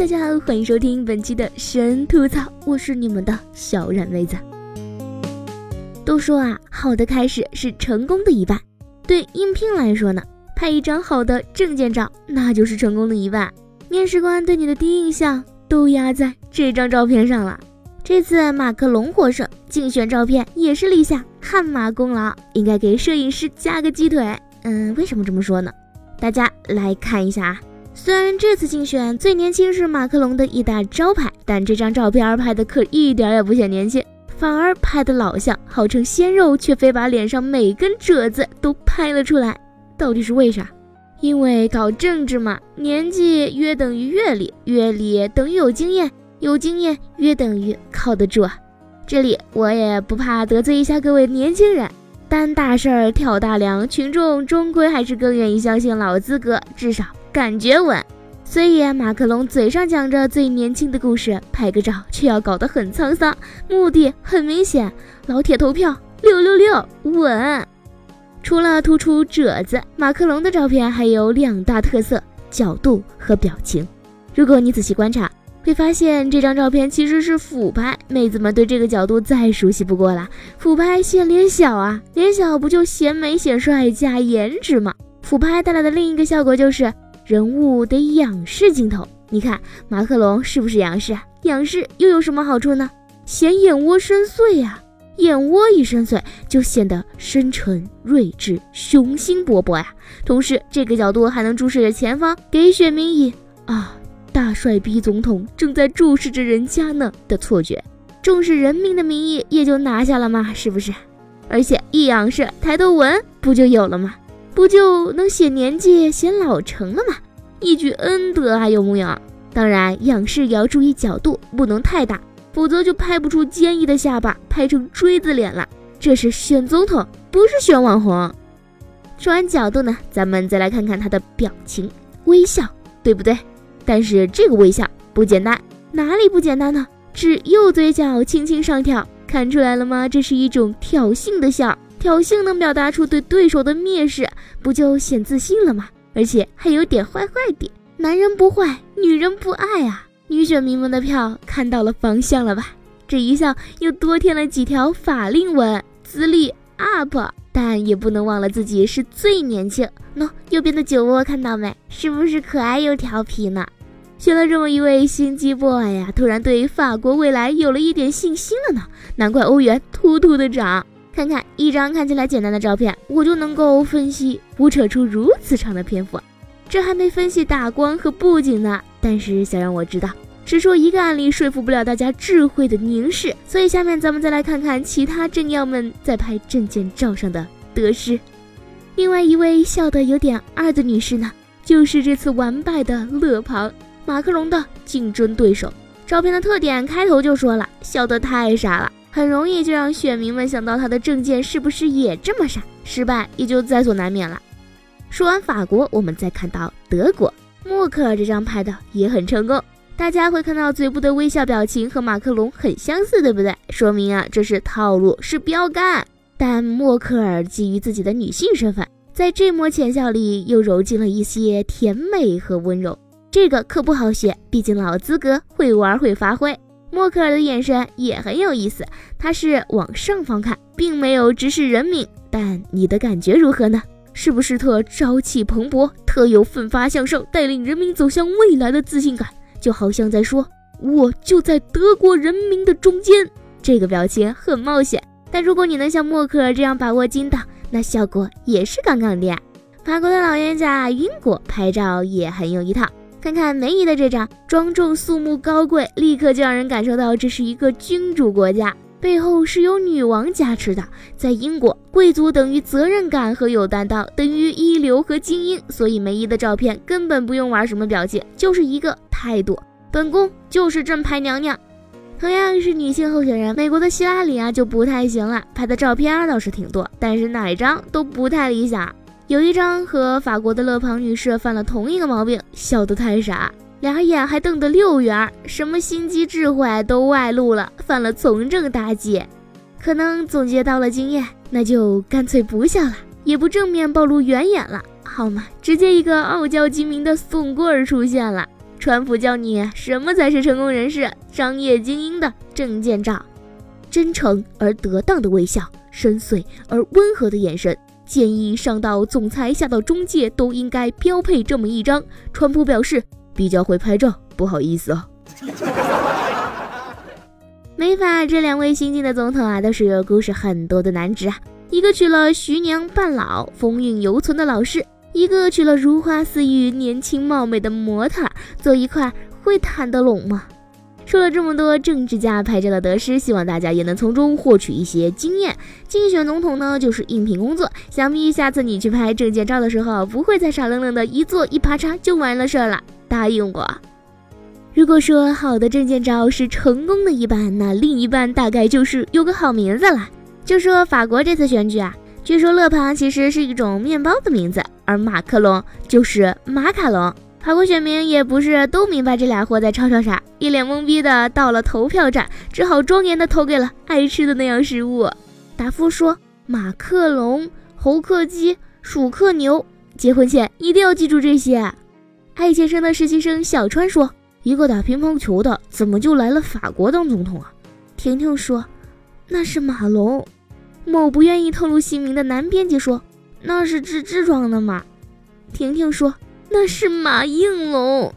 大家好，欢迎收听本期的神吐槽，我是你们的小冉妹子。都说啊，好的开始是成功的一半。对应聘来说呢，拍一张好的证件照，那就是成功的一半。面试官对你的第一印象都压在这张照片上了。这次马克龙获胜，竞选照片也是立下汗马功劳，应该给摄影师加个鸡腿。嗯，为什么这么说呢？大家来看一下啊。虽然这次竞选最年轻是马克龙的一大招牌，但这张照片拍的可一点也不显年轻，反而拍的老像，号称鲜肉，却非把脸上每根褶子都拍了出来，到底是为啥？因为搞政治嘛，年纪约等于阅历，阅历等于有经验，有经验约等于靠得住啊。这里我也不怕得罪一下各位年轻人，担大事儿挑大梁，群众终归还是更愿意相信老资格，至少。感觉稳，所以马克龙嘴上讲着最年轻的故事，拍个照却要搞得很沧桑，目的很明显，老铁投票六六六稳。除了突出褶子，马克龙的照片还有两大特色：角度和表情。如果你仔细观察，会发现这张照片其实是俯拍，妹子们对这个角度再熟悉不过了。俯拍显脸小啊，脸小不就显美显帅加颜值吗？俯拍带来的另一个效果就是。人物得仰视镜头，你看马克龙是不是仰视啊？仰视又有什么好处呢？显眼窝深邃呀，眼窝一深邃就显得深沉睿智、雄心勃勃呀。同时，这个角度还能注视着前方，给选民以啊大帅逼总统正在注视着人家呢的错觉，重视人民的名义也就拿下了嘛，是不是？而且一仰视，抬头纹不就有了吗？不就能显年纪、显老成了吗？一举恩德啊，有木有？当然，仰视也要注意角度，不能太大，否则就拍不出坚毅的下巴，拍成锥子脸了。这是选总统，不是选网红。说完角度呢，咱们再来看看他的表情，微笑，对不对？但是这个微笑不简单，哪里不简单呢？是右嘴角轻轻上挑，看出来了吗？这是一种挑衅的笑。挑衅能表达出对对手的蔑视，不就显自信了吗？而且还有点坏坏的，男人不坏，女人不爱啊！女选民们的票看到了方向了吧？这一笑又多添了几条法令纹，资历 up，但也不能忘了自己是最年轻。喏，右边的酒窝看到没？是不是可爱又调皮呢？选了这么一位心机 boy 呀，突然对法国未来有了一点信心了呢。难怪欧元突突的涨。看看一张看起来简单的照片，我就能够分析胡扯出如此长的篇幅。这还没分析打光和布景呢。但是想让我知道，只说一个案例说服不了大家智慧的凝视。所以下面咱们再来看看其他政要们在拍证件照上的得失。另外一位笑得有点二的女士呢，就是这次完败的勒庞，马克龙的竞争对手。照片的特点开头就说了，笑得太傻了。很容易就让选民们想到他的证件是不是也这么傻，失败也就在所难免了。说完法国，我们再看到德国，默克尔这张拍的也很成功。大家会看到嘴部的微笑表情和马克龙很相似，对不对？说明啊，这是套路，是标杆。但默克尔基于自己的女性身份，在这抹浅笑里又揉进了一些甜美和温柔，这个可不好学，毕竟老资格，会玩会发挥。默克尔的眼神也很有意思，他是往上方看，并没有直视人民。但你的感觉如何呢？是不是特朝气蓬勃，特有奋发向上、带领人民走向未来的自信感？就好像在说：“我就在德国人民的中间。”这个表情很冒险，但如果你能像默克尔这样把握筋道，那效果也是杠杠的呀。法国的老冤家，英国拍照也很有一套。看看梅姨的这张，庄重肃穆高贵，立刻就让人感受到这是一个君主国家，背后是有女王加持的。在英国，贵族等于责任感和有担当，等于一流和精英，所以梅姨的照片根本不用玩什么表情，就是一个态度。本宫就是正牌娘娘。同样是女性候选人，美国的希拉里啊就不太行了，拍的照片倒是挺多，但是哪一张都不太理想。有一张和法国的勒庞女士犯了同一个毛病，笑得太傻，俩眼还瞪得溜圆，什么心机智慧都外露了，犯了从政大忌。可能总结到了经验，那就干脆不笑了，也不正面暴露原眼了，好吗？直接一个傲娇精明的宋棍儿出现了。川普教你什么才是成功人士、商业精英的证件照：真诚而得当的微笑，深邃而温和的眼神。建议上到总裁，下到中介都应该标配这么一张。川普表示比较会拍照，不好意思啊。没法，这两位新晋的总统啊，都是故事很多的男子啊。一个娶了徐娘半老、风韵犹存的老师。一个娶了如花似玉、年轻貌美的模特，坐一块会谈得拢吗？说了这么多政治家拍照的得失，希望大家也能从中获取一些经验。竞选总统呢，就是应聘工作，想必下次你去拍证件照的时候，不会再傻愣愣的一坐一啪嚓就完了事儿了。答应我。如果说好的证件照是成功的一半，那另一半大概就是有个好名字了。就说法国这次选举啊。据说勒庞其实是一种面包的名字，而马克龙就是马卡龙。法国选民也不是都明白这俩货在吵吵啥，一脸懵逼的到了投票站，只好庄严的投给了爱吃的那样食物。达夫说：“马克龙、猴克鸡、鼠克牛，结婚前一定要记住这些。”爱先生的实习生小川说：“一个打乒乓球的，怎么就来了法国当总统啊？”婷婷说：“那是马龙。”某不愿意透露姓名的男编辑说：“那是志志装的嘛。”婷婷说：“那是马应龙。”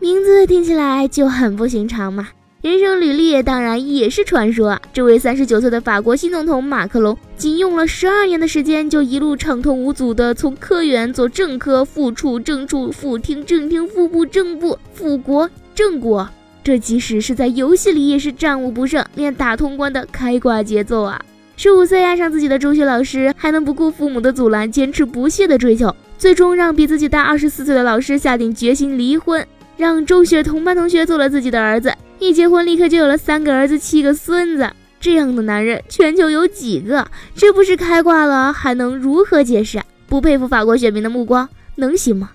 名字听起来就很不寻常嘛。人生履历当然也是传说啊。这位三十九岁的法国新总统马克龙，仅用了十二年的时间，就一路畅通无阻的从科员做正科、副处、正处、副厅、正厅、副部、正部、副国、正国。这即使是在游戏里也是战无不胜，连打通关的开挂节奏啊！十五岁爱上自己的中学老师，还能不顾父母的阻拦，坚持不懈的追求，最终让比自己大二十四岁的老师下定决心离婚，让中学同班同学做了自己的儿子，一结婚立刻就有了三个儿子七个孙子，这样的男人全球有几个？这不是开挂了，还能如何解释？不佩服法国选民的目光，能行吗？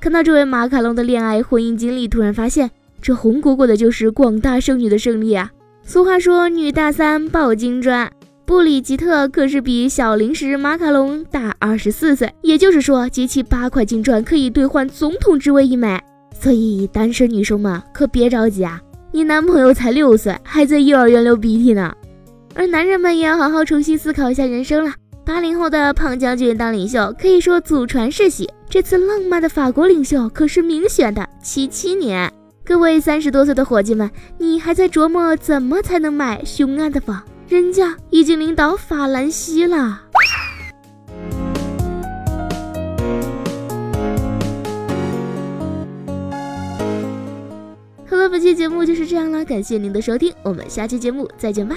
看到这位马卡龙的恋爱婚姻经历，突然发现。这红果果的就是广大剩女的胜利啊！俗话说，女大三抱金砖，布里吉特可是比小零食马卡龙大二十四岁，也就是说，集齐八块金砖可以兑换总统之位一枚。所以，单身女生们可别着急啊，你男朋友才六岁，还在幼儿园流鼻涕呢。而男人们也要好好重新思考一下人生了。八零后的胖将军当领袖，可以说祖传世袭。这次浪漫的法国领袖可是明选的七七年。各位三十多岁的伙计们，你还在琢磨怎么才能买凶案的房？人家已经领导法兰西了。好了，本期节目就是这样了，感谢您的收听，我们下期节目再见吧。